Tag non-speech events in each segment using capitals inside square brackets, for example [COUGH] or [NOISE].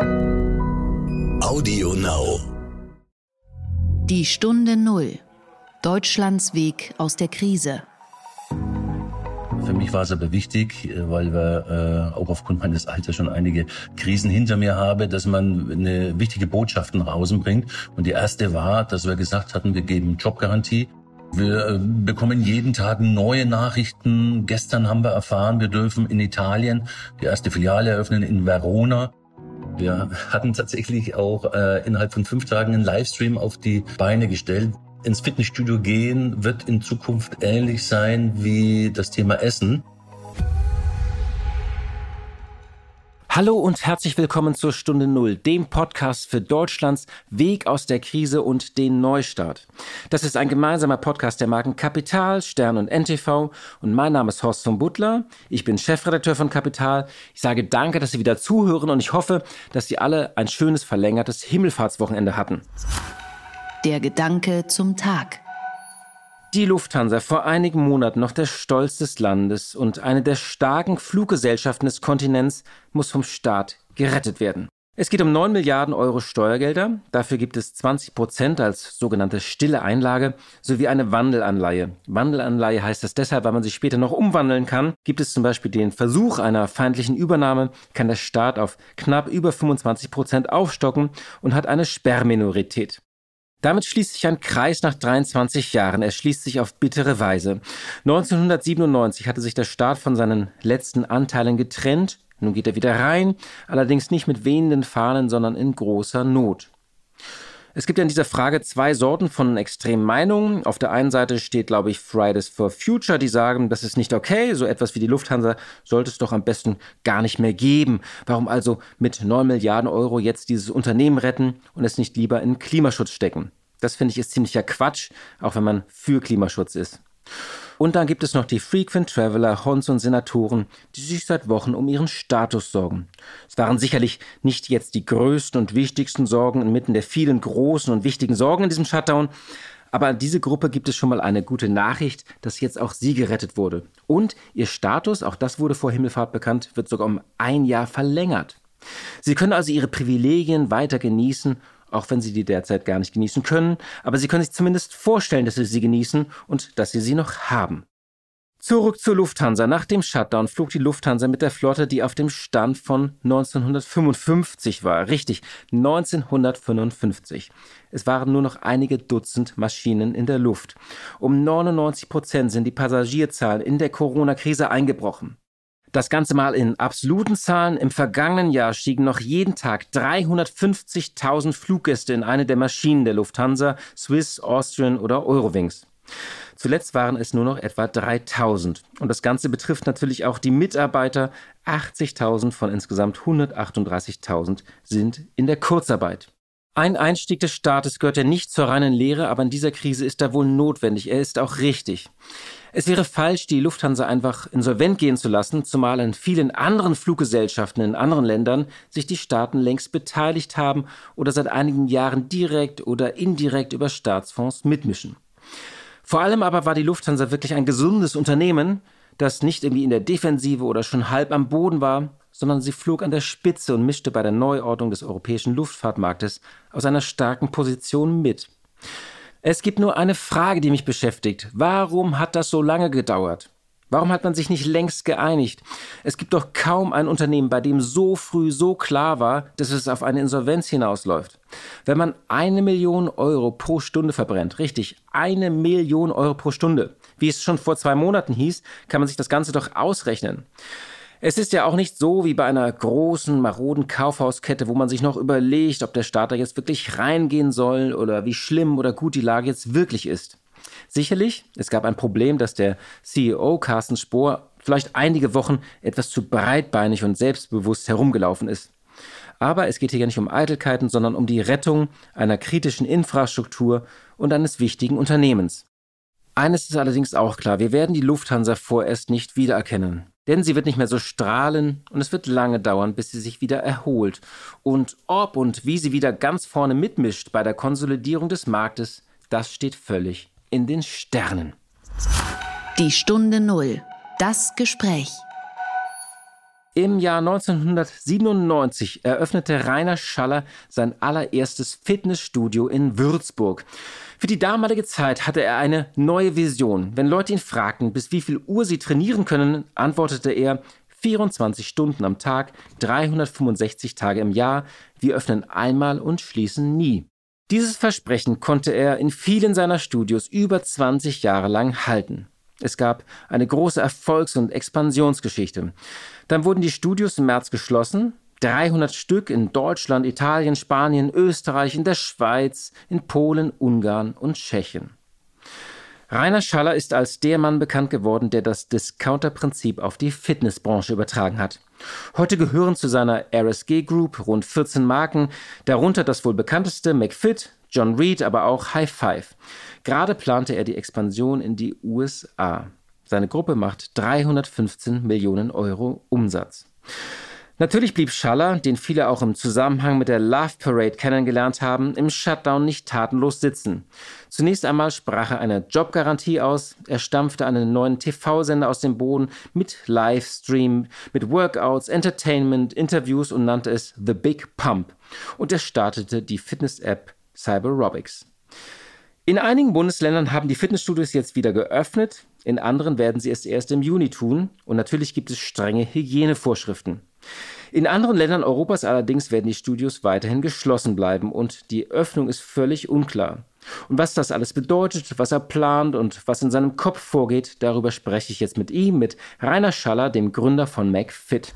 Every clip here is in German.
Audio Now. Die Stunde Null. Deutschlands Weg aus der Krise. Für mich war es aber wichtig, weil wir äh, auch aufgrund meines Alters schon einige Krisen hinter mir habe, dass man eine wichtige Botschaft nach außen bringt. Und die erste war, dass wir gesagt hatten, wir geben Jobgarantie. Wir äh, bekommen jeden Tag neue Nachrichten. Gestern haben wir erfahren, wir dürfen in Italien die erste Filiale eröffnen in Verona. Wir hatten tatsächlich auch äh, innerhalb von fünf Tagen einen Livestream auf die Beine gestellt. Ins Fitnessstudio gehen wird in Zukunft ähnlich sein wie das Thema Essen. Hallo und herzlich willkommen zur Stunde Null, dem Podcast für Deutschlands Weg aus der Krise und den Neustart. Das ist ein gemeinsamer Podcast der Marken Kapital, Stern und NTV und mein Name ist Horst von Butler. Ich bin Chefredakteur von Kapital. Ich sage danke, dass Sie wieder zuhören und ich hoffe, dass Sie alle ein schönes verlängertes Himmelfahrtswochenende hatten. Der Gedanke zum Tag. Die Lufthansa, vor einigen Monaten noch der Stolz des Landes und eine der starken Fluggesellschaften des Kontinents, muss vom Staat gerettet werden. Es geht um 9 Milliarden Euro Steuergelder. Dafür gibt es 20 Prozent als sogenannte stille Einlage sowie eine Wandelanleihe. Wandelanleihe heißt das deshalb, weil man sich später noch umwandeln kann. Gibt es zum Beispiel den Versuch einer feindlichen Übernahme, kann der Staat auf knapp über 25 Prozent aufstocken und hat eine Sperrminorität. Damit schließt sich ein Kreis nach 23 Jahren. Er schließt sich auf bittere Weise. 1997 hatte sich der Staat von seinen letzten Anteilen getrennt. Nun geht er wieder rein, allerdings nicht mit wehenden Fahnen, sondern in großer Not. Es gibt ja in dieser Frage zwei Sorten von extremen Meinungen. Auf der einen Seite steht, glaube ich, Fridays for Future, die sagen, das ist nicht okay, so etwas wie die Lufthansa sollte es doch am besten gar nicht mehr geben. Warum also mit 9 Milliarden Euro jetzt dieses Unternehmen retten und es nicht lieber in Klimaschutz stecken? Das finde ich ist ziemlicher Quatsch, auch wenn man für Klimaschutz ist. Und dann gibt es noch die Frequent Traveler, Hons und Senatoren, die sich seit Wochen um ihren Status sorgen. Es waren sicherlich nicht jetzt die größten und wichtigsten Sorgen inmitten der vielen großen und wichtigen Sorgen in diesem Shutdown, aber an diese Gruppe gibt es schon mal eine gute Nachricht, dass jetzt auch sie gerettet wurde. Und ihr Status, auch das wurde vor Himmelfahrt bekannt, wird sogar um ein Jahr verlängert. Sie können also ihre Privilegien weiter genießen auch wenn sie die derzeit gar nicht genießen können, aber sie können sich zumindest vorstellen, dass sie sie genießen und dass sie sie noch haben. Zurück zur Lufthansa. Nach dem Shutdown flog die Lufthansa mit der Flotte, die auf dem Stand von 1955 war. Richtig, 1955. Es waren nur noch einige Dutzend Maschinen in der Luft. Um 99 Prozent sind die Passagierzahlen in der Corona-Krise eingebrochen. Das Ganze mal in absoluten Zahlen. Im vergangenen Jahr stiegen noch jeden Tag 350.000 Fluggäste in eine der Maschinen der Lufthansa, Swiss, Austrian oder Eurowings. Zuletzt waren es nur noch etwa 3000. Und das Ganze betrifft natürlich auch die Mitarbeiter. 80.000 von insgesamt 138.000 sind in der Kurzarbeit. Ein Einstieg des Staates gehört ja nicht zur reinen Lehre, aber in dieser Krise ist er wohl notwendig. Er ist auch richtig. Es wäre falsch, die Lufthansa einfach insolvent gehen zu lassen, zumal in vielen anderen Fluggesellschaften in anderen Ländern sich die Staaten längst beteiligt haben oder seit einigen Jahren direkt oder indirekt über Staatsfonds mitmischen. Vor allem aber war die Lufthansa wirklich ein gesundes Unternehmen, das nicht irgendwie in der Defensive oder schon halb am Boden war, sondern sie flog an der Spitze und mischte bei der Neuordnung des europäischen Luftfahrtmarktes aus einer starken Position mit. Es gibt nur eine Frage, die mich beschäftigt. Warum hat das so lange gedauert? Warum hat man sich nicht längst geeinigt? Es gibt doch kaum ein Unternehmen, bei dem so früh so klar war, dass es auf eine Insolvenz hinausläuft. Wenn man eine Million Euro pro Stunde verbrennt, richtig, eine Million Euro pro Stunde, wie es schon vor zwei Monaten hieß, kann man sich das Ganze doch ausrechnen. Es ist ja auch nicht so wie bei einer großen, maroden Kaufhauskette, wo man sich noch überlegt, ob der Starter jetzt wirklich reingehen soll oder wie schlimm oder gut die Lage jetzt wirklich ist. Sicherlich, es gab ein Problem, dass der CEO Carsten Spohr vielleicht einige Wochen etwas zu breitbeinig und selbstbewusst herumgelaufen ist. Aber es geht hier ja nicht um Eitelkeiten, sondern um die Rettung einer kritischen Infrastruktur und eines wichtigen Unternehmens. Eines ist allerdings auch klar, wir werden die Lufthansa vorerst nicht wiedererkennen. Denn sie wird nicht mehr so strahlen und es wird lange dauern, bis sie sich wieder erholt. Und ob und wie sie wieder ganz vorne mitmischt bei der Konsolidierung des Marktes, das steht völlig in den Sternen. Die Stunde Null. Das Gespräch. Im Jahr 1997 eröffnete Rainer Schaller sein allererstes Fitnessstudio in Würzburg. Für die damalige Zeit hatte er eine neue Vision. Wenn Leute ihn fragten, bis wie viel Uhr sie trainieren können, antwortete er 24 Stunden am Tag, 365 Tage im Jahr. Wir öffnen einmal und schließen nie. Dieses Versprechen konnte er in vielen seiner Studios über 20 Jahre lang halten. Es gab eine große Erfolgs- und Expansionsgeschichte. Dann wurden die Studios im März geschlossen. 300 Stück in Deutschland, Italien, Spanien, Österreich, in der Schweiz, in Polen, Ungarn und Tschechien. Rainer Schaller ist als der Mann bekannt geworden, der das Discounter-Prinzip auf die Fitnessbranche übertragen hat. Heute gehören zu seiner RSG Group rund 14 Marken, darunter das wohl bekannteste McFit, John Reed, aber auch High Five. Gerade plante er die Expansion in die USA. Seine Gruppe macht 315 Millionen Euro Umsatz. Natürlich blieb Schaller, den viele auch im Zusammenhang mit der Love Parade kennengelernt haben, im Shutdown nicht tatenlos sitzen. Zunächst einmal sprach er eine Jobgarantie aus, er stampfte einen neuen TV-Sender aus dem Boden mit Livestream, mit Workouts, Entertainment, Interviews und nannte es The Big Pump. Und er startete die Fitness-App Cyberobics. In einigen Bundesländern haben die Fitnessstudios jetzt wieder geöffnet, in anderen werden sie es erst im Juni tun und natürlich gibt es strenge Hygienevorschriften. In anderen Ländern Europas allerdings werden die Studios weiterhin geschlossen bleiben und die Öffnung ist völlig unklar. Und was das alles bedeutet, was er plant und was in seinem Kopf vorgeht, darüber spreche ich jetzt mit ihm, mit Rainer Schaller, dem Gründer von McFit.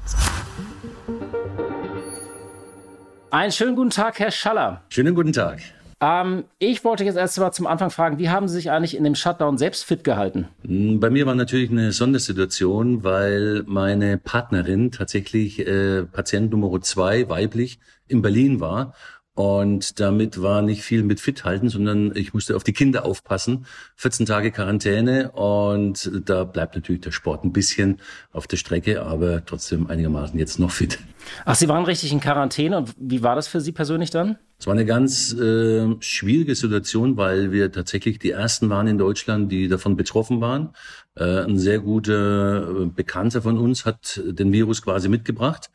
Einen schönen guten Tag, Herr Schaller. Schönen guten Tag. Ähm, ich wollte jetzt erst mal zum Anfang fragen, wie haben Sie sich eigentlich in dem Shutdown selbst fit gehalten? Hm, bei mir war natürlich eine Sondersituation, weil meine Partnerin tatsächlich äh, Patient Nummer zwei, weiblich, in Berlin war und damit war nicht viel mit fit halten, sondern ich musste auf die Kinder aufpassen. 14 Tage Quarantäne und da bleibt natürlich der Sport ein bisschen auf der Strecke, aber trotzdem einigermaßen jetzt noch fit. Ach, Sie waren richtig in Quarantäne und wie war das für Sie persönlich dann? Es war eine ganz äh, schwierige Situation, weil wir tatsächlich die ersten waren in Deutschland, die davon betroffen waren. Äh, ein sehr guter Bekannter von uns hat den Virus quasi mitgebracht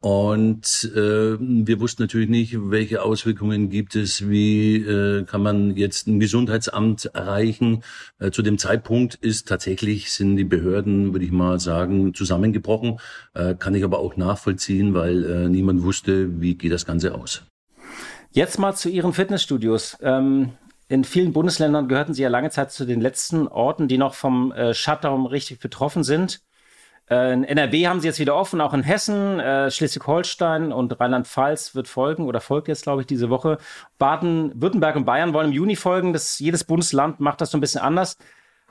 und äh, wir wussten natürlich nicht, welche Auswirkungen gibt es, wie äh, kann man jetzt ein Gesundheitsamt erreichen. Äh, zu dem Zeitpunkt ist tatsächlich, sind die Behörden, würde ich mal sagen, zusammengebrochen. Äh, kann ich aber auch nachvollziehen, weil äh, niemand wusste, wie geht das Ganze aus. Jetzt mal zu Ihren Fitnessstudios. Ähm in vielen Bundesländern gehörten Sie ja lange Zeit zu den letzten Orten, die noch vom äh, Shutdown richtig betroffen sind. Äh, in NRW haben sie jetzt wieder offen, auch in Hessen, äh, Schleswig-Holstein und Rheinland-Pfalz wird folgen oder folgt jetzt, glaube ich, diese Woche. Baden, Württemberg und Bayern wollen im Juni folgen. Das, jedes Bundesland macht das so ein bisschen anders.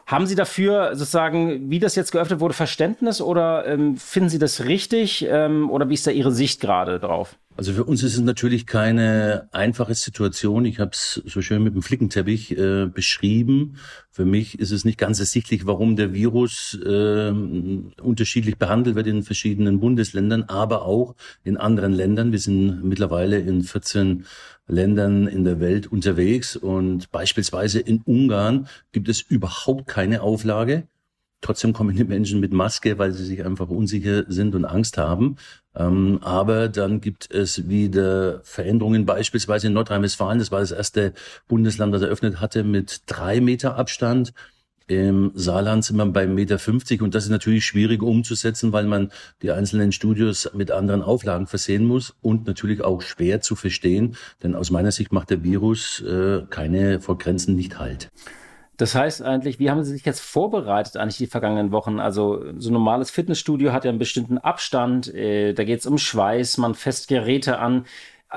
Haben Sie dafür sozusagen, wie das jetzt geöffnet wurde, Verständnis oder ähm, finden Sie das richtig ähm, oder wie ist da Ihre Sicht gerade drauf? Also für uns ist es natürlich keine einfache Situation. Ich habe es so schön mit dem Flickenteppich äh, beschrieben. Für mich ist es nicht ganz ersichtlich, warum der Virus äh, unterschiedlich behandelt wird in verschiedenen Bundesländern, aber auch in anderen Ländern. Wir sind mittlerweile in 14 Ländern in der Welt unterwegs und beispielsweise in Ungarn gibt es überhaupt keine Auflage. Trotzdem kommen die Menschen mit Maske, weil sie sich einfach unsicher sind und Angst haben. Ähm, aber dann gibt es wieder Veränderungen, beispielsweise in Nordrhein-Westfalen. Das war das erste Bundesland, das eröffnet hatte mit drei Meter Abstand. Im Saarland sind wir bei 1,50 Meter 50 und das ist natürlich schwierig umzusetzen, weil man die einzelnen Studios mit anderen Auflagen versehen muss und natürlich auch schwer zu verstehen, denn aus meiner Sicht macht der Virus äh, keine vor Grenzen nicht halt. Das heißt eigentlich, wie haben Sie sich jetzt vorbereitet eigentlich die vergangenen Wochen? Also so ein normales Fitnessstudio hat ja einen bestimmten Abstand, äh, da geht es um Schweiß, man fässt Geräte an.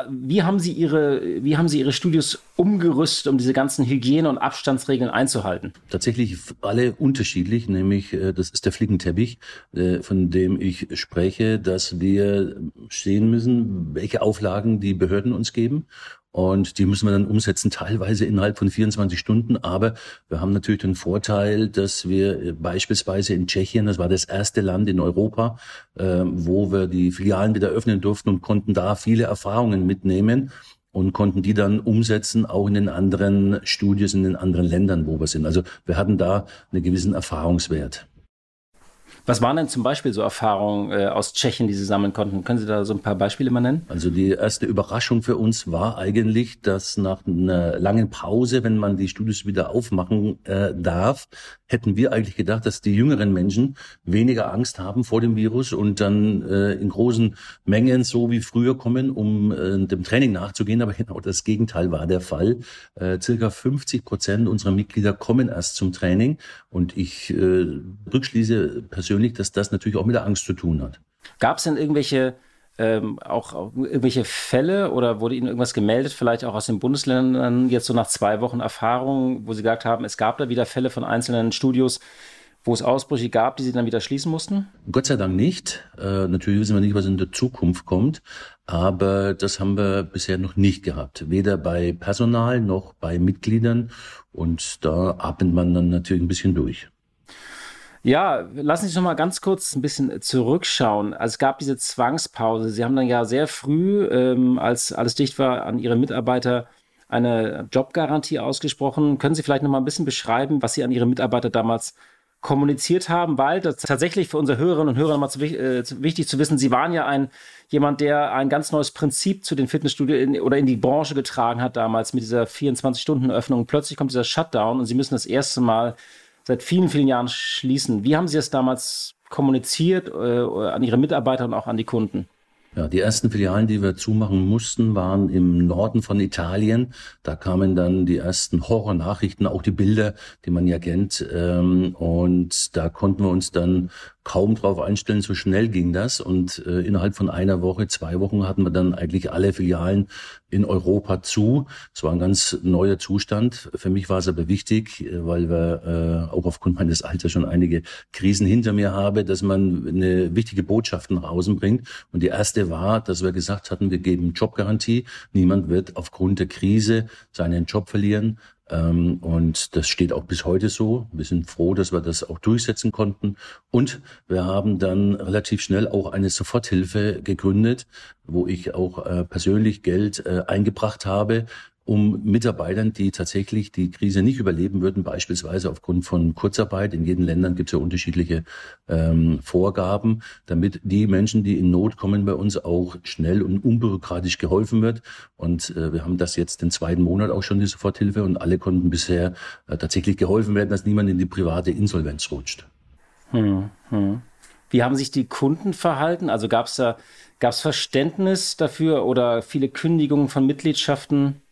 Wie haben Sie Ihre, wie haben Sie Ihre Studios umgerüstet, um diese ganzen Hygiene- und Abstandsregeln einzuhalten? Tatsächlich alle unterschiedlich, nämlich äh, das ist der Flickenteppich, äh, von dem ich spreche, dass wir sehen müssen, welche Auflagen die Behörden uns geben und die müssen wir dann umsetzen, teilweise innerhalb von 24 Stunden. Aber wir haben natürlich den Vorteil, dass wir äh, beispielsweise in Tschechien, das war das erste Land in Europa, äh, wo wir die Filialen wieder öffnen durften und konnten da viele Erfahrungen mitnehmen und konnten die dann umsetzen, auch in den anderen Studios, in den anderen Ländern, wo wir sind. Also wir hatten da einen gewissen Erfahrungswert. Was waren denn zum Beispiel so Erfahrungen äh, aus Tschechien, die Sie sammeln konnten? Können Sie da so ein paar Beispiele mal nennen? Also die erste Überraschung für uns war eigentlich, dass nach einer langen Pause, wenn man die Studios wieder aufmachen äh, darf, hätten wir eigentlich gedacht, dass die jüngeren Menschen weniger Angst haben vor dem Virus und dann äh, in großen Mengen so wie früher kommen, um äh, dem Training nachzugehen. Aber genau das Gegenteil war der Fall. Äh, circa 50 Prozent unserer Mitglieder kommen erst zum Training und ich äh, rückschließe persönlich, dass das natürlich auch mit der Angst zu tun hat. Gab es denn irgendwelche ähm, auch, auch, irgendwelche Fälle oder wurde Ihnen irgendwas gemeldet, vielleicht auch aus den Bundesländern, jetzt so nach zwei Wochen Erfahrung, wo Sie gesagt haben, es gab da wieder Fälle von einzelnen Studios, wo es Ausbrüche gab, die Sie dann wieder schließen mussten? Gott sei Dank nicht. Äh, natürlich wissen wir nicht, was in der Zukunft kommt, aber das haben wir bisher noch nicht gehabt. Weder bei Personal noch bei Mitgliedern und da atmet man dann natürlich ein bisschen durch. Ja, lassen Sie uns noch mal ganz kurz ein bisschen zurückschauen. Also es gab diese Zwangspause. Sie haben dann ja sehr früh, ähm, als alles dicht war, an Ihre Mitarbeiter eine Jobgarantie ausgesprochen. Können Sie vielleicht noch mal ein bisschen beschreiben, was Sie an Ihre Mitarbeiter damals kommuniziert haben, weil das tatsächlich für unsere Hörerinnen und Hörer nochmal zu, äh, wichtig zu wissen, Sie waren ja ein jemand, der ein ganz neues Prinzip zu den Fitnessstudios oder in die Branche getragen hat damals mit dieser 24-Stunden-Öffnung. Plötzlich kommt dieser Shutdown und Sie müssen das erste Mal seit vielen, vielen Jahren schließen. Wie haben Sie es damals kommuniziert äh, an Ihre Mitarbeiter und auch an die Kunden? Ja, die ersten Filialen, die wir zumachen mussten, waren im Norden von Italien. Da kamen dann die ersten Horrornachrichten, auch die Bilder, die man ja kennt. Ähm, und da konnten wir uns dann kaum drauf einstellen, so schnell ging das. Und äh, innerhalb von einer Woche, zwei Wochen hatten wir dann eigentlich alle Filialen in Europa zu. Es war ein ganz neuer Zustand. Für mich war es aber wichtig, äh, weil wir äh, auch aufgrund meines Alters schon einige Krisen hinter mir habe, dass man eine wichtige Botschaft nach außen bringt. Und die erste war, dass wir gesagt hatten, wir geben Jobgarantie. Niemand wird aufgrund der Krise seinen Job verlieren. Ähm, und das steht auch bis heute so. Wir sind froh, dass wir das auch durchsetzen konnten. Und wir haben dann relativ schnell auch eine Soforthilfe gegründet, wo ich auch äh, persönlich Geld äh, eingebracht habe, um Mitarbeitern, die tatsächlich die Krise nicht überleben würden, beispielsweise aufgrund von Kurzarbeit. In jedem Ländern gibt es ja unterschiedliche ähm, Vorgaben, damit die Menschen, die in Not kommen, bei uns auch schnell und unbürokratisch geholfen wird. Und äh, wir haben das jetzt den zweiten Monat auch schon, die Soforthilfe, und alle konnten bisher äh, tatsächlich geholfen werden, dass niemand in die private Insolvenz rutscht. Hm, hm. Wie haben sich die Kunden verhalten? Also gab es da gab's Verständnis dafür oder viele Kündigungen von Mitgliedschaften?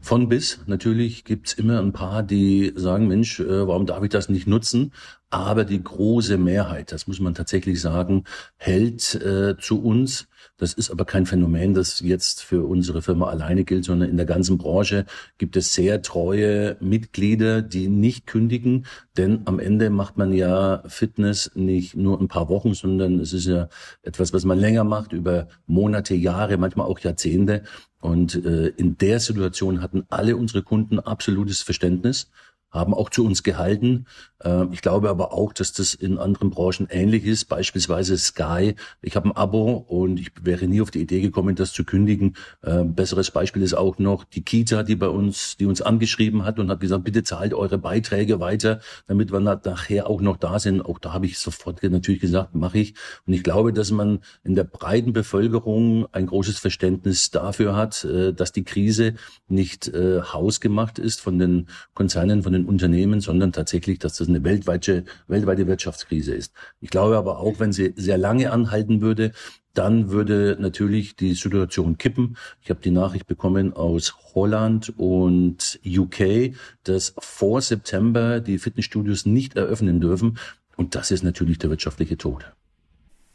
Von bis. Natürlich gibt's immer ein paar, die sagen, Mensch, äh, warum darf ich das nicht nutzen? Aber die große Mehrheit, das muss man tatsächlich sagen, hält äh, zu uns. Das ist aber kein Phänomen, das jetzt für unsere Firma alleine gilt, sondern in der ganzen Branche gibt es sehr treue Mitglieder, die nicht kündigen. Denn am Ende macht man ja Fitness nicht nur ein paar Wochen, sondern es ist ja etwas, was man länger macht, über Monate, Jahre, manchmal auch Jahrzehnte. Und äh, in der Situation hatten alle unsere Kunden absolutes Verständnis haben auch zu uns gehalten. Ähm, ich glaube aber auch, dass das in anderen Branchen ähnlich ist. Beispielsweise Sky. Ich habe ein Abo und ich wäre nie auf die Idee gekommen, das zu kündigen. Ähm, besseres Beispiel ist auch noch die Kita, die bei uns, die uns angeschrieben hat und hat gesagt, bitte zahlt eure Beiträge weiter, damit wir nachher auch noch da sind. Auch da habe ich sofort natürlich gesagt, mache ich. Und ich glaube, dass man in der breiten Bevölkerung ein großes Verständnis dafür hat, äh, dass die Krise nicht äh, hausgemacht ist von den Konzernen, von den Unternehmen, sondern tatsächlich, dass das eine weltweite, weltweite Wirtschaftskrise ist. Ich glaube aber auch, wenn sie sehr lange anhalten würde, dann würde natürlich die Situation kippen. Ich habe die Nachricht bekommen aus Holland und UK, dass vor September die Fitnessstudios nicht eröffnen dürfen. Und das ist natürlich der wirtschaftliche Tod.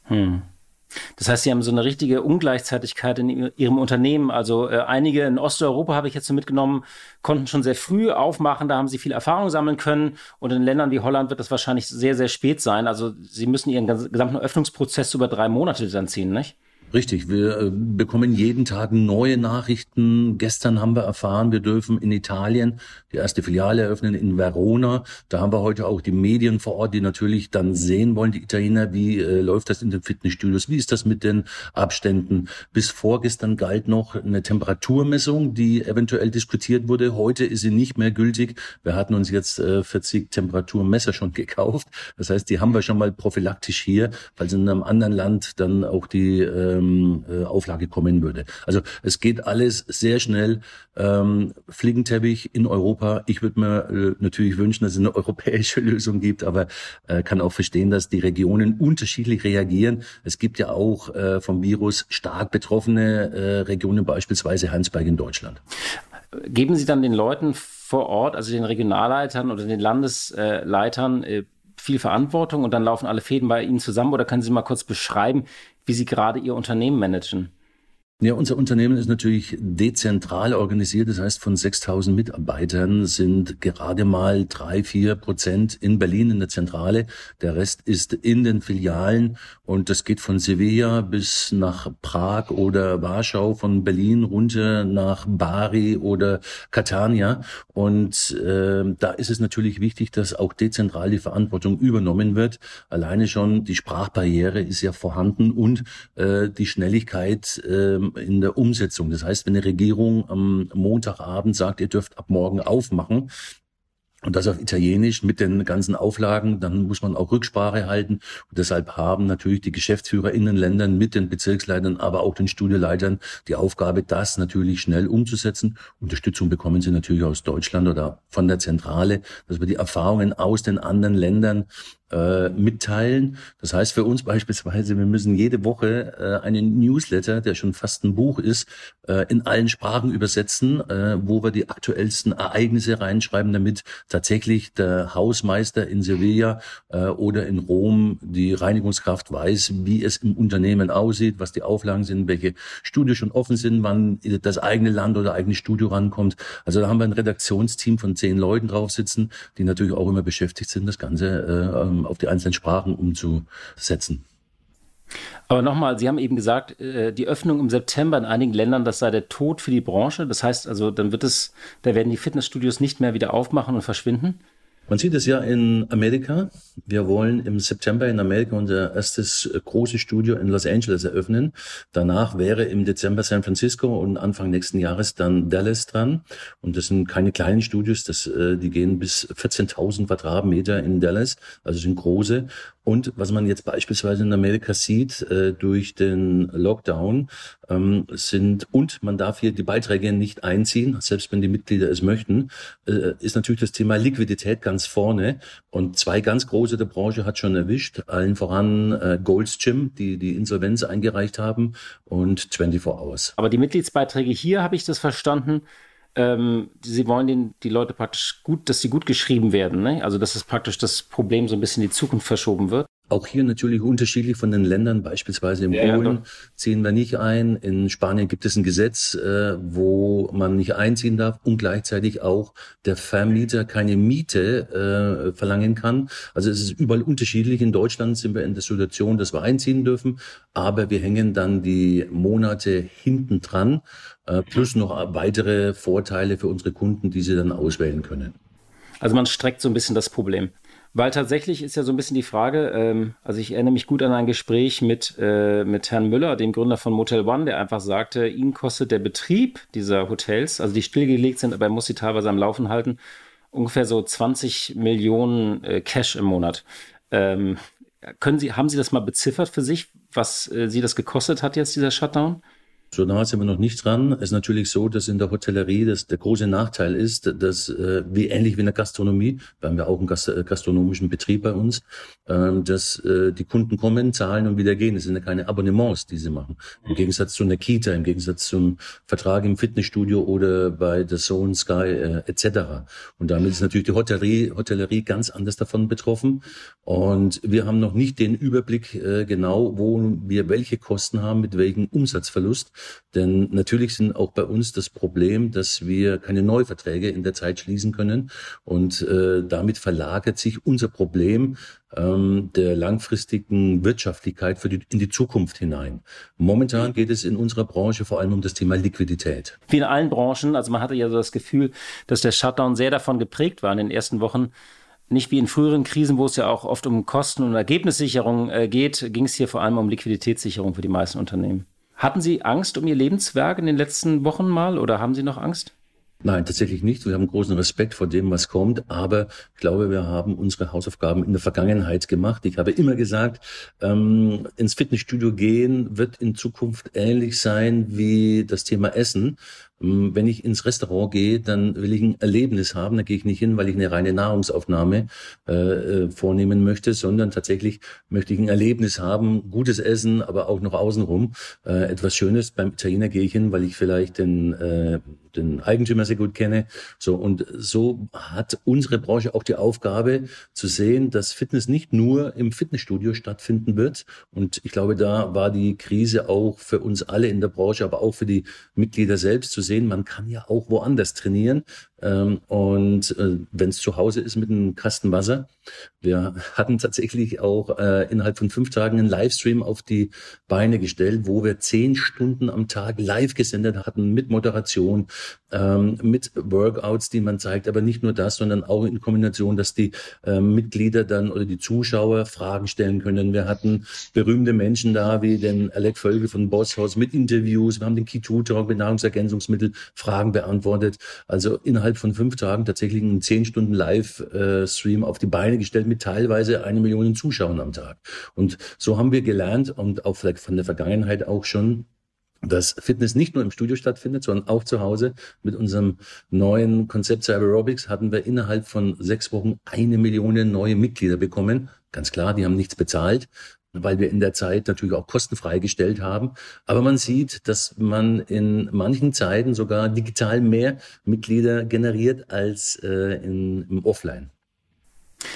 Hm. Das heißt, Sie haben so eine richtige Ungleichzeitigkeit in Ihrem Unternehmen. Also äh, einige in Osteuropa habe ich jetzt so mitgenommen, konnten schon sehr früh aufmachen, da haben sie viel Erfahrung sammeln können. Und in Ländern wie Holland wird das wahrscheinlich sehr, sehr spät sein. Also Sie müssen Ihren gesamten Öffnungsprozess über drei Monate dann ziehen, nicht? Richtig, wir äh, bekommen jeden Tag neue Nachrichten. Gestern haben wir erfahren, wir dürfen in Italien die erste Filiale eröffnen in Verona. Da haben wir heute auch die Medien vor Ort, die natürlich dann sehen wollen, die Italiener, wie äh, läuft das in den Fitnessstudios, wie ist das mit den Abständen. Bis vorgestern galt noch eine Temperaturmessung, die eventuell diskutiert wurde. Heute ist sie nicht mehr gültig. Wir hatten uns jetzt äh, 40 Temperaturmesser schon [LAUGHS] gekauft. Das heißt, die haben wir schon mal prophylaktisch hier, falls in einem anderen Land dann auch die äh, ähm, äh, Auflage kommen würde. Also es geht alles sehr schnell. Ähm, Fliegenteppich in Europa. Ich würde mir äh, natürlich wünschen, dass es eine [LAUGHS] europäische Lösung gibt, aber äh, kann auch verstehen, dass die Regionen unterschiedlich reagieren. Es gibt ja auch äh, vom Virus stark betroffene äh, Regionen, beispielsweise Heinsberg in Deutschland. Geben Sie dann den Leuten vor Ort, also den Regionalleitern oder den Landesleitern, äh, viel Verantwortung und dann laufen alle Fäden bei Ihnen zusammen? Oder können Sie mal kurz beschreiben, wie Sie gerade Ihr Unternehmen managen? Ja, unser Unternehmen ist natürlich dezentral organisiert. Das heißt, von 6000 Mitarbeitern sind gerade mal drei, vier Prozent in Berlin in der Zentrale. Der Rest ist in den Filialen und das geht von Sevilla bis nach Prag oder Warschau, von Berlin runter nach Bari oder Catania. Und äh, da ist es natürlich wichtig, dass auch dezentral die Verantwortung übernommen wird. Alleine schon die Sprachbarriere ist ja vorhanden und äh, die Schnelligkeit äh, in der Umsetzung. Das heißt, wenn eine Regierung am Montagabend sagt, ihr dürft ab morgen aufmachen, und das auf Italienisch mit den ganzen Auflagen, dann muss man auch Rücksprache halten. Und deshalb haben natürlich die Geschäftsführer in den Ländern mit den Bezirksleitern, aber auch den Studioleitern die Aufgabe, das natürlich schnell umzusetzen. Unterstützung bekommen sie natürlich aus Deutschland oder von der Zentrale, dass wir die Erfahrungen aus den anderen Ländern äh, mitteilen. Das heißt für uns beispielsweise, wir müssen jede Woche äh, einen Newsletter, der schon fast ein Buch ist, äh, in allen Sprachen übersetzen, wo wir die aktuellsten Ereignisse reinschreiben, damit tatsächlich der Hausmeister in Sevilla äh, oder in Rom die Reinigungskraft weiß, wie es im Unternehmen aussieht, was die Auflagen sind, welche Studios schon offen sind, wann das eigene Land oder eigene Studio rankommt. Also da haben wir ein Redaktionsteam von zehn Leuten drauf sitzen, die natürlich auch immer beschäftigt sind, das Ganze äh, auf die einzelnen Sprachen umzusetzen. Aber nochmal, Sie haben eben gesagt, äh, die Öffnung im September in einigen Ländern, das sei der Tod für die Branche. Das heißt also, dann wird es, da werden die Fitnessstudios nicht mehr wieder aufmachen und verschwinden. Man sieht es ja in Amerika. Wir wollen im September in Amerika unser erstes äh, großes Studio in Los Angeles eröffnen. Danach wäre im Dezember San Francisco und Anfang nächsten Jahres dann Dallas dran. Und das sind keine kleinen Studios, das, äh, die gehen bis 14.000 Quadratmeter in Dallas, also sind große. Und was man jetzt beispielsweise in Amerika sieht, äh, durch den Lockdown, ähm, sind, und man darf hier die Beiträge nicht einziehen, selbst wenn die Mitglieder es möchten, äh, ist natürlich das Thema Liquidität ganz vorne. Und zwei ganz große der Branche hat schon erwischt, allen voran äh, Gold's Gym, die die Insolvenz eingereicht haben, und 24 Hours. Aber die Mitgliedsbeiträge hier, habe ich das verstanden, ähm, sie wollen den, die Leute praktisch gut, dass sie gut geschrieben werden. Ne? Also dass es praktisch das Problem so ein bisschen in die Zukunft verschoben wird. Auch hier natürlich unterschiedlich von den Ländern. Beispielsweise in ja, Polen ja, ziehen wir nicht ein. In Spanien gibt es ein Gesetz, äh, wo man nicht einziehen darf und gleichzeitig auch der Vermieter keine Miete äh, verlangen kann. Also es ist überall unterschiedlich. In Deutschland sind wir in der Situation, dass wir einziehen dürfen, aber wir hängen dann die Monate hinten dran, äh, plus noch weitere Vorteile für unsere Kunden, die sie dann auswählen können. Also man streckt so ein bisschen das Problem. Weil tatsächlich ist ja so ein bisschen die Frage, ähm, also ich erinnere mich gut an ein Gespräch mit, äh, mit Herrn Müller, dem Gründer von Motel One, der einfach sagte, ihn kostet der Betrieb dieser Hotels, also die stillgelegt sind, aber er muss sie teilweise am Laufen halten, ungefähr so 20 Millionen äh, Cash im Monat. Ähm, können Sie, haben Sie das mal beziffert für sich, was äh, Sie das gekostet hat jetzt, dieser Shutdown? So nah sind wir noch nicht dran. Es ist natürlich so, dass in der Hotellerie das der große Nachteil ist, dass äh, wie ähnlich wie in der Gastronomie, wir haben ja auch einen äh, gastronomischen Betrieb bei uns, äh, dass äh, die Kunden kommen, zahlen und wieder gehen. Es sind ja keine Abonnements, die sie machen. Im Gegensatz zu einer Kita, im Gegensatz zum Vertrag im Fitnessstudio oder bei der Zone Sky äh, etc. Und damit ist natürlich die Hotellerie, Hotellerie ganz anders davon betroffen. Und wir haben noch nicht den Überblick äh, genau, wo wir welche Kosten haben, mit welchem Umsatzverlust. Denn natürlich sind auch bei uns das Problem, dass wir keine Neuverträge in der Zeit schließen können. Und äh, damit verlagert sich unser Problem ähm, der langfristigen Wirtschaftlichkeit für die, in die Zukunft hinein. Momentan geht es in unserer Branche vor allem um das Thema Liquidität. Wie in allen Branchen, also man hatte ja so das Gefühl, dass der Shutdown sehr davon geprägt war in den ersten Wochen, nicht wie in früheren Krisen, wo es ja auch oft um Kosten- und Ergebnissicherung äh, geht, ging es hier vor allem um Liquiditätssicherung für die meisten Unternehmen. Hatten Sie Angst um Ihr Lebenswerk in den letzten Wochen mal oder haben Sie noch Angst? Nein, tatsächlich nicht. Wir haben großen Respekt vor dem, was kommt. Aber ich glaube, wir haben unsere Hausaufgaben in der Vergangenheit gemacht. Ich habe immer gesagt, ähm, ins Fitnessstudio gehen wird in Zukunft ähnlich sein wie das Thema Essen. Ähm, wenn ich ins Restaurant gehe, dann will ich ein Erlebnis haben. Da gehe ich nicht hin, weil ich eine reine Nahrungsaufnahme äh, äh, vornehmen möchte, sondern tatsächlich möchte ich ein Erlebnis haben, gutes Essen, aber auch noch außenrum äh, etwas Schönes. Beim Italiener gehe ich hin, weil ich vielleicht den, äh, den Eigentümer sehr gut kenne. So und so hat unsere Branche auch die Aufgabe zu sehen, dass Fitness nicht nur im Fitnessstudio stattfinden wird. Und ich glaube, da war die Krise auch für uns alle in der Branche, aber auch für die Mitglieder selbst zu sehen sehen, man kann ja auch woanders trainieren. Ähm, und äh, wenn es zu Hause ist mit einem Kasten Wasser. Wir hatten tatsächlich auch äh, innerhalb von fünf Tagen einen Livestream auf die Beine gestellt, wo wir zehn Stunden am Tag live gesendet hatten mit Moderation, ähm, mit Workouts, die man zeigt. Aber nicht nur das, sondern auch in Kombination, dass die äh, Mitglieder dann oder die Zuschauer Fragen stellen können. Wir hatten berühmte Menschen da, wie den Alec Völge von Bosshaus mit Interviews. Wir haben den Key2 Talk mit Nahrungsergänzungsmittel Fragen beantwortet. Also innerhalb von fünf Tagen tatsächlich einen zehn Stunden Live-Stream auf die Beine gestellt mit teilweise eine Million Zuschauern am Tag. Und so haben wir gelernt und auch vielleicht von der Vergangenheit auch schon, dass Fitness nicht nur im Studio stattfindet, sondern auch zu Hause. Mit unserem neuen Konzept Cyber Aerobics hatten wir innerhalb von sechs Wochen eine Million neue Mitglieder bekommen. Ganz klar, die haben nichts bezahlt, weil wir in der Zeit natürlich auch kostenfrei gestellt haben. Aber man sieht, dass man in manchen Zeiten sogar digital mehr Mitglieder generiert als äh, in, im Offline.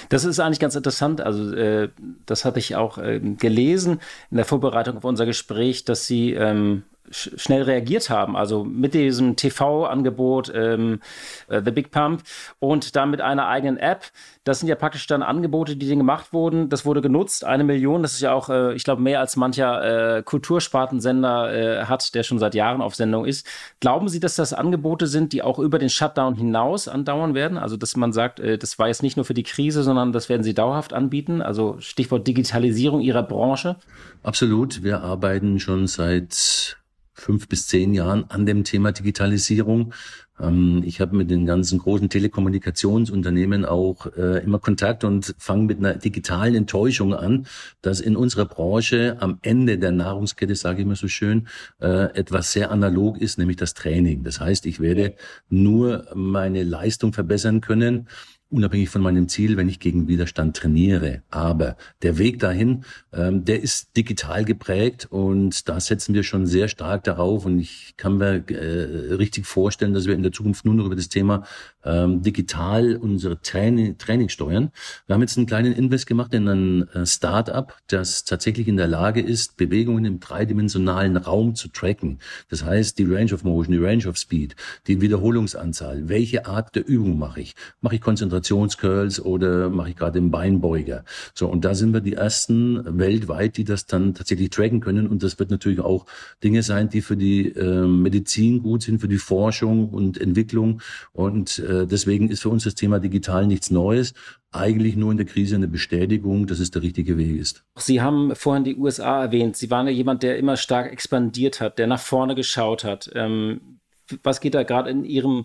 Das ist eigentlich ganz interessant. Also äh, das hatte ich auch äh, gelesen in der Vorbereitung auf unser Gespräch, dass Sie ähm, schnell reagiert haben. Also mit diesem TV-Angebot ähm, äh, The Big Pump und dann mit einer eigenen App. Das sind ja praktisch dann Angebote, die gemacht wurden. Das wurde genutzt. Eine Million, das ist ja auch, äh, ich glaube, mehr als mancher äh, Kulturspartensender äh, hat, der schon seit Jahren auf Sendung ist. Glauben Sie, dass das Angebote sind, die auch über den Shutdown hinaus andauern werden? Also, dass man sagt, äh, das war jetzt nicht nur für die Krise, sondern das werden Sie dauerhaft anbieten? Also Stichwort Digitalisierung Ihrer Branche? Absolut. Wir arbeiten schon seit fünf bis zehn Jahren an dem Thema Digitalisierung. Ähm, ich habe mit den ganzen großen Telekommunikationsunternehmen auch äh, immer Kontakt und fange mit einer digitalen Enttäuschung an, dass in unserer Branche am Ende der Nahrungskette, sage ich mal so schön, äh, etwas sehr analog ist, nämlich das Training. Das heißt, ich werde nur meine Leistung verbessern können, unabhängig von meinem Ziel, wenn ich gegen Widerstand trainiere. Aber der Weg dahin, ähm, der ist digital geprägt und da setzen wir schon sehr stark darauf und ich kann mir äh, richtig vorstellen, dass wir in der Zukunft nur noch über das Thema ähm, digital unsere Training, Training steuern. Wir haben jetzt einen kleinen Invest gemacht in ein äh, Start-up, das tatsächlich in der Lage ist, Bewegungen im dreidimensionalen Raum zu tracken. Das heißt, die Range of Motion, die Range of Speed, die Wiederholungsanzahl, welche Art der Übung mache ich? Mache ich Konzentration Konzentrationscurls oder mache ich gerade den Beinbeuger. So, und da sind wir die ersten weltweit, die das dann tatsächlich tracken können. Und das wird natürlich auch Dinge sein, die für die äh, Medizin gut sind, für die Forschung und Entwicklung. Und äh, deswegen ist für uns das Thema digital nichts Neues eigentlich nur in der Krise eine Bestätigung, dass es der richtige Weg ist. Sie haben vorhin die USA erwähnt. Sie waren ja jemand, der immer stark expandiert hat, der nach vorne geschaut hat. Ähm, was geht da gerade in Ihrem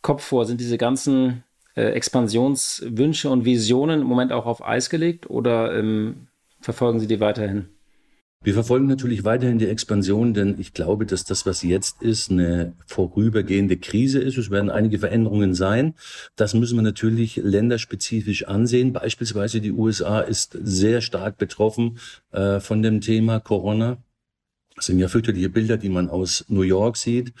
Kopf vor? Sind diese ganzen äh, Expansionswünsche und Visionen im Moment auch auf Eis gelegt oder ähm, verfolgen Sie die weiterhin? Wir verfolgen natürlich weiterhin die Expansion, denn ich glaube, dass das, was jetzt ist, eine vorübergehende Krise ist. Es werden einige Veränderungen sein. Das müssen wir natürlich länderspezifisch ansehen. Beispielsweise die USA ist sehr stark betroffen äh, von dem Thema Corona. Das sind ja fürchterliche Bilder, die man aus New York sieht.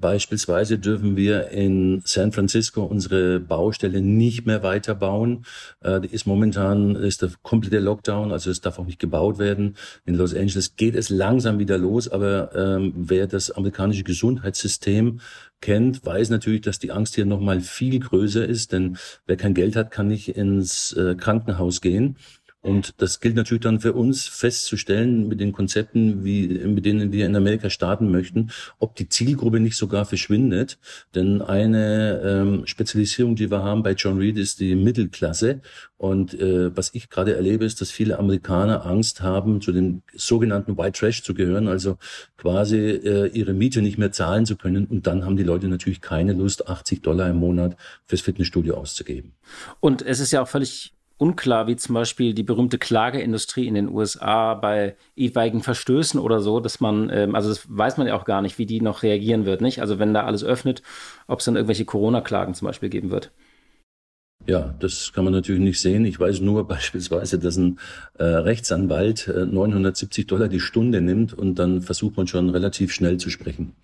Beispielsweise dürfen wir in San Francisco unsere Baustelle nicht mehr weiterbauen. Äh, ist momentan ist der komplette Lockdown, also es darf auch nicht gebaut werden. In Los Angeles geht es langsam wieder los, aber ähm, wer das amerikanische Gesundheitssystem kennt, weiß natürlich, dass die Angst hier nochmal viel größer ist, denn wer kein Geld hat, kann nicht ins äh, Krankenhaus gehen. Und das gilt natürlich dann für uns festzustellen mit den Konzepten, wie, mit denen wir in Amerika starten möchten, ob die Zielgruppe nicht sogar verschwindet. Denn eine ähm, Spezialisierung, die wir haben bei John Reed, ist die Mittelklasse. Und äh, was ich gerade erlebe, ist, dass viele Amerikaner Angst haben, zu den sogenannten White Trash zu gehören, also quasi äh, ihre Miete nicht mehr zahlen zu können. Und dann haben die Leute natürlich keine Lust, 80 Dollar im Monat fürs Fitnessstudio auszugeben. Und es ist ja auch völlig unklar, wie zum Beispiel die berühmte Klageindustrie in den USA bei etwaigen Verstößen oder so, dass man, ähm, also das weiß man ja auch gar nicht, wie die noch reagieren wird, nicht? Also wenn da alles öffnet, ob es dann irgendwelche Corona-Klagen zum Beispiel geben wird. Ja, das kann man natürlich nicht sehen. Ich weiß nur [LAUGHS] beispielsweise, dass ein äh, Rechtsanwalt äh, 970 Dollar die Stunde nimmt und dann versucht man schon relativ schnell zu sprechen.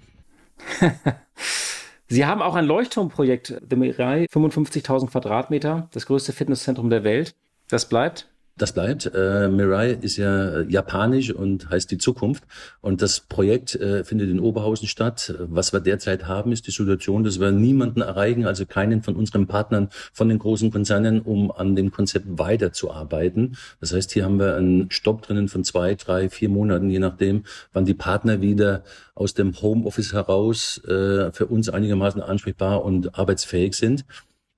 [LAUGHS] Sie haben auch ein Leuchtturmprojekt, The Mirai, 55.000 Quadratmeter, das größte Fitnesszentrum der Welt. Das bleibt? Das bleibt. Äh, Mirai ist ja japanisch und heißt die Zukunft. Und das Projekt äh, findet in Oberhausen statt. Was wir derzeit haben, ist die Situation, dass wir niemanden erreichen, also keinen von unseren Partnern von den großen Konzernen, um an dem Konzept weiterzuarbeiten. Das heißt, hier haben wir einen Stopp drinnen von zwei, drei, vier Monaten, je nachdem, wann die Partner wieder aus dem Homeoffice heraus äh, für uns einigermaßen ansprechbar und arbeitsfähig sind.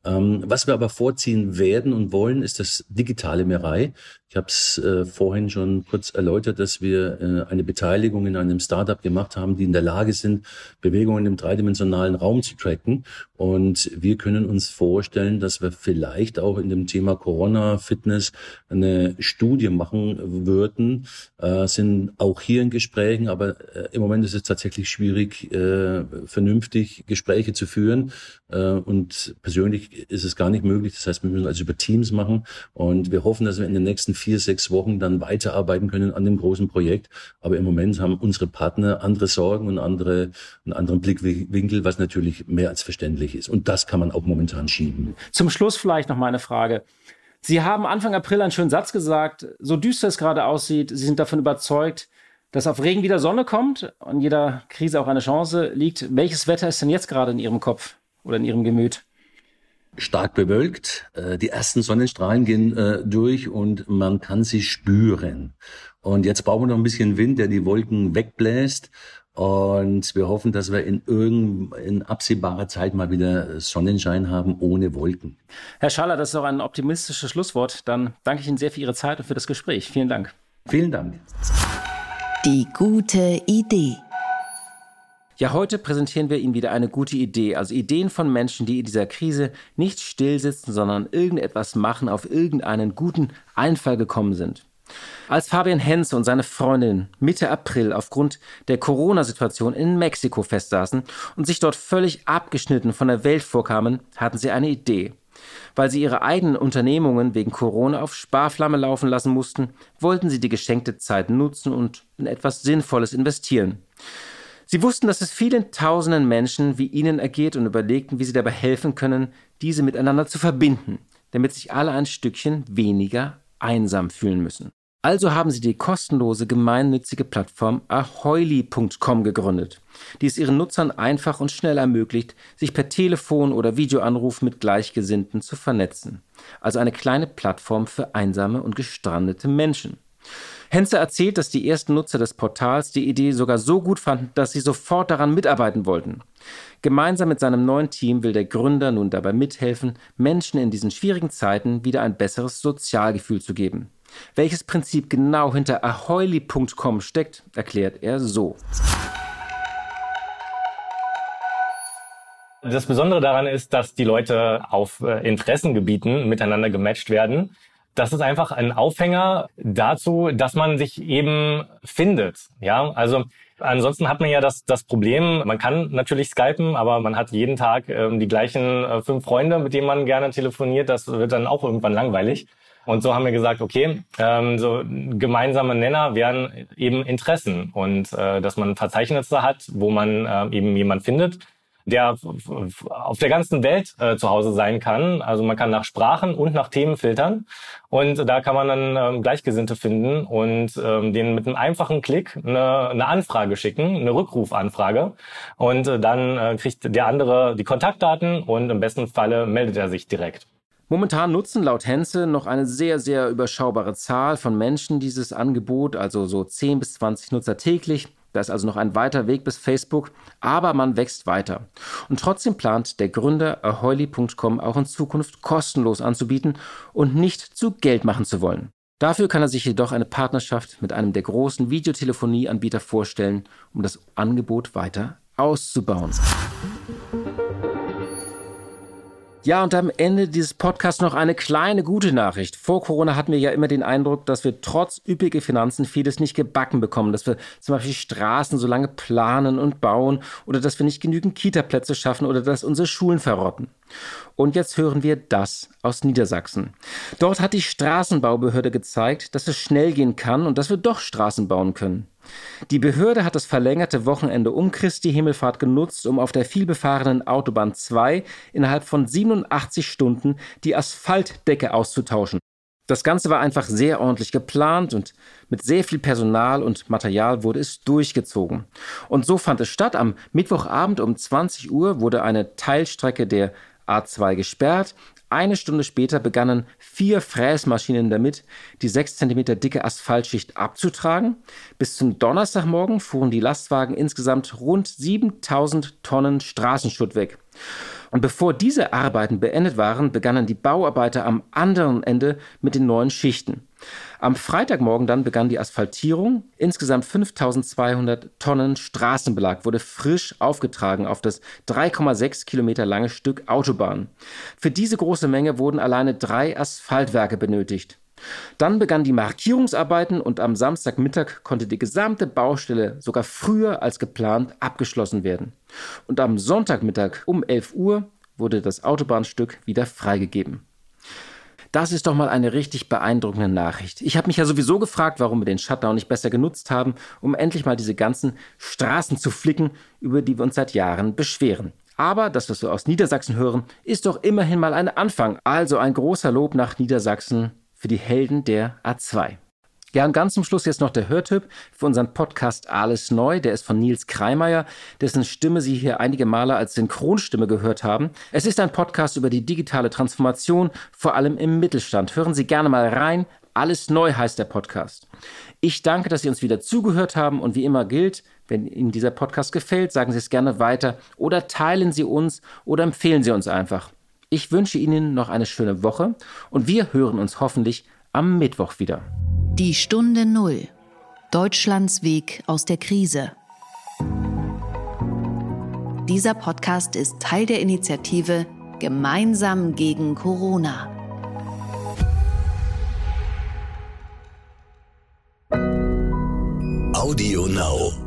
Ähm, was wir aber vorziehen werden und wollen, ist das digitale Mirai. Ich habe es äh, vorhin schon kurz erläutert, dass wir äh, eine Beteiligung in einem Startup gemacht haben, die in der Lage sind, Bewegungen im dreidimensionalen Raum zu tracken. Und wir können uns vorstellen, dass wir vielleicht auch in dem Thema Corona-Fitness eine Studie machen würden. Äh, sind auch hier in Gesprächen, aber äh, im Moment ist es tatsächlich schwierig, äh, vernünftig Gespräche zu führen. Äh, und persönlich ist es gar nicht möglich. Das heißt, wir müssen also über Teams machen. Und wir hoffen, dass wir in den nächsten vier, sechs Wochen dann weiterarbeiten können an dem großen Projekt. Aber im Moment haben unsere Partner andere Sorgen und andere, einen anderen Blickwinkel, was natürlich mehr als verständlich ist. Und das kann man auch momentan schieben. Zum Schluss vielleicht noch mal eine Frage. Sie haben Anfang April einen schönen Satz gesagt, so düster es gerade aussieht, Sie sind davon überzeugt, dass auf Regen wieder Sonne kommt und jeder Krise auch eine Chance liegt. Welches Wetter ist denn jetzt gerade in Ihrem Kopf oder in Ihrem Gemüt? Stark bewölkt. Äh, die ersten Sonnenstrahlen gehen äh, durch und man kann sie spüren. Und jetzt brauchen wir noch ein bisschen Wind, der die Wolken wegbläst. Und wir hoffen, dass wir in irgend in absehbarer Zeit mal wieder Sonnenschein haben ohne Wolken. Herr Schaller, das ist auch ein optimistisches Schlusswort. Dann danke ich Ihnen sehr für Ihre Zeit und für das Gespräch. Vielen Dank. Vielen Dank. Die gute Idee. Ja, heute präsentieren wir Ihnen wieder eine gute Idee, also Ideen von Menschen, die in dieser Krise nicht stillsitzen, sondern irgendetwas machen, auf irgendeinen guten Einfall gekommen sind. Als Fabian Henz und seine Freundin Mitte April aufgrund der Corona-Situation in Mexiko festsaßen und sich dort völlig abgeschnitten von der Welt vorkamen, hatten sie eine Idee. Weil sie ihre eigenen Unternehmungen wegen Corona auf Sparflamme laufen lassen mussten, wollten sie die geschenkte Zeit nutzen und in etwas Sinnvolles investieren. Sie wussten, dass es vielen tausenden Menschen wie ihnen ergeht und überlegten, wie sie dabei helfen können, diese miteinander zu verbinden, damit sich alle ein Stückchen weniger einsam fühlen müssen. Also haben sie die kostenlose gemeinnützige Plattform ahoili.com gegründet, die es ihren Nutzern einfach und schnell ermöglicht, sich per Telefon oder Videoanruf mit Gleichgesinnten zu vernetzen. Also eine kleine Plattform für einsame und gestrandete Menschen. Henze erzählt, dass die ersten Nutzer des Portals die Idee sogar so gut fanden, dass sie sofort daran mitarbeiten wollten. Gemeinsam mit seinem neuen Team will der Gründer nun dabei mithelfen, Menschen in diesen schwierigen Zeiten wieder ein besseres Sozialgefühl zu geben. Welches Prinzip genau hinter ahoili.com steckt, erklärt er so. Das Besondere daran ist, dass die Leute auf äh, Interessengebieten miteinander gematcht werden das ist einfach ein Aufhänger dazu, dass man sich eben findet. Ja, also ansonsten hat man ja das, das Problem, man kann natürlich skypen, aber man hat jeden Tag ähm, die gleichen äh, fünf Freunde, mit denen man gerne telefoniert. Das wird dann auch irgendwann langweilig. Und so haben wir gesagt, okay, ähm, so gemeinsame Nenner wären eben Interessen und äh, dass man Verzeichnisse hat, wo man äh, eben jemand findet, der auf der ganzen Welt äh, zu Hause sein kann. Also man kann nach Sprachen und nach Themen filtern und da kann man dann ähm, Gleichgesinnte finden und ähm, denen mit einem einfachen Klick eine, eine Anfrage schicken, eine Rückrufanfrage und äh, dann äh, kriegt der andere die Kontaktdaten und im besten Falle meldet er sich direkt. Momentan nutzen laut Henze noch eine sehr, sehr überschaubare Zahl von Menschen dieses Angebot, also so 10 bis 20 Nutzer täglich. Da ist also noch ein weiter Weg bis Facebook, aber man wächst weiter. Und trotzdem plant der Gründer ahoili.com auch in Zukunft kostenlos anzubieten und nicht zu Geld machen zu wollen. Dafür kann er sich jedoch eine Partnerschaft mit einem der großen Videotelefonieanbieter vorstellen, um das Angebot weiter auszubauen. Ja, und am Ende dieses Podcasts noch eine kleine gute Nachricht. Vor Corona hatten wir ja immer den Eindruck, dass wir trotz üppige Finanzen vieles nicht gebacken bekommen, dass wir zum Beispiel Straßen so lange planen und bauen oder dass wir nicht genügend Kita-Plätze schaffen oder dass unsere Schulen verrotten. Und jetzt hören wir das aus Niedersachsen. Dort hat die Straßenbaubehörde gezeigt, dass es schnell gehen kann und dass wir doch Straßen bauen können. Die Behörde hat das verlängerte Wochenende um Christi Himmelfahrt genutzt, um auf der vielbefahrenen Autobahn 2 innerhalb von 87 Stunden die Asphaltdecke auszutauschen. Das Ganze war einfach sehr ordentlich geplant und mit sehr viel Personal und Material wurde es durchgezogen. Und so fand es statt. Am Mittwochabend um 20 Uhr wurde eine Teilstrecke der A2 gesperrt. Eine Stunde später begannen vier Fräsmaschinen damit, die sechs Zentimeter dicke Asphaltschicht abzutragen. Bis zum Donnerstagmorgen fuhren die Lastwagen insgesamt rund 7000 Tonnen Straßenschutt weg. Und bevor diese Arbeiten beendet waren, begannen die Bauarbeiter am anderen Ende mit den neuen Schichten. Am Freitagmorgen dann begann die Asphaltierung. Insgesamt 5200 Tonnen Straßenbelag wurde frisch aufgetragen auf das 3,6 Kilometer lange Stück Autobahn. Für diese große Menge wurden alleine drei Asphaltwerke benötigt. Dann begannen die Markierungsarbeiten und am Samstagmittag konnte die gesamte Baustelle sogar früher als geplant abgeschlossen werden. Und am Sonntagmittag um 11 Uhr wurde das Autobahnstück wieder freigegeben. Das ist doch mal eine richtig beeindruckende Nachricht. Ich habe mich ja sowieso gefragt, warum wir den Shutdown nicht besser genutzt haben, um endlich mal diese ganzen Straßen zu flicken, über die wir uns seit Jahren beschweren. Aber das, was wir aus Niedersachsen hören, ist doch immerhin mal ein Anfang. Also ein großer Lob nach Niedersachsen für die Helden der A2. Ja, und ganz zum Schluss jetzt noch der Hörtipp für unseren Podcast Alles Neu. Der ist von Nils Kreimeier, dessen Stimme Sie hier einige Male als Synchronstimme gehört haben. Es ist ein Podcast über die digitale Transformation, vor allem im Mittelstand. Hören Sie gerne mal rein. Alles Neu heißt der Podcast. Ich danke, dass Sie uns wieder zugehört haben und wie immer gilt, wenn Ihnen dieser Podcast gefällt, sagen Sie es gerne weiter oder teilen Sie uns oder empfehlen Sie uns einfach. Ich wünsche Ihnen noch eine schöne Woche und wir hören uns hoffentlich am Mittwoch wieder. Die Stunde Null. Deutschlands Weg aus der Krise. Dieser Podcast ist Teil der Initiative Gemeinsam gegen Corona. Audio Now.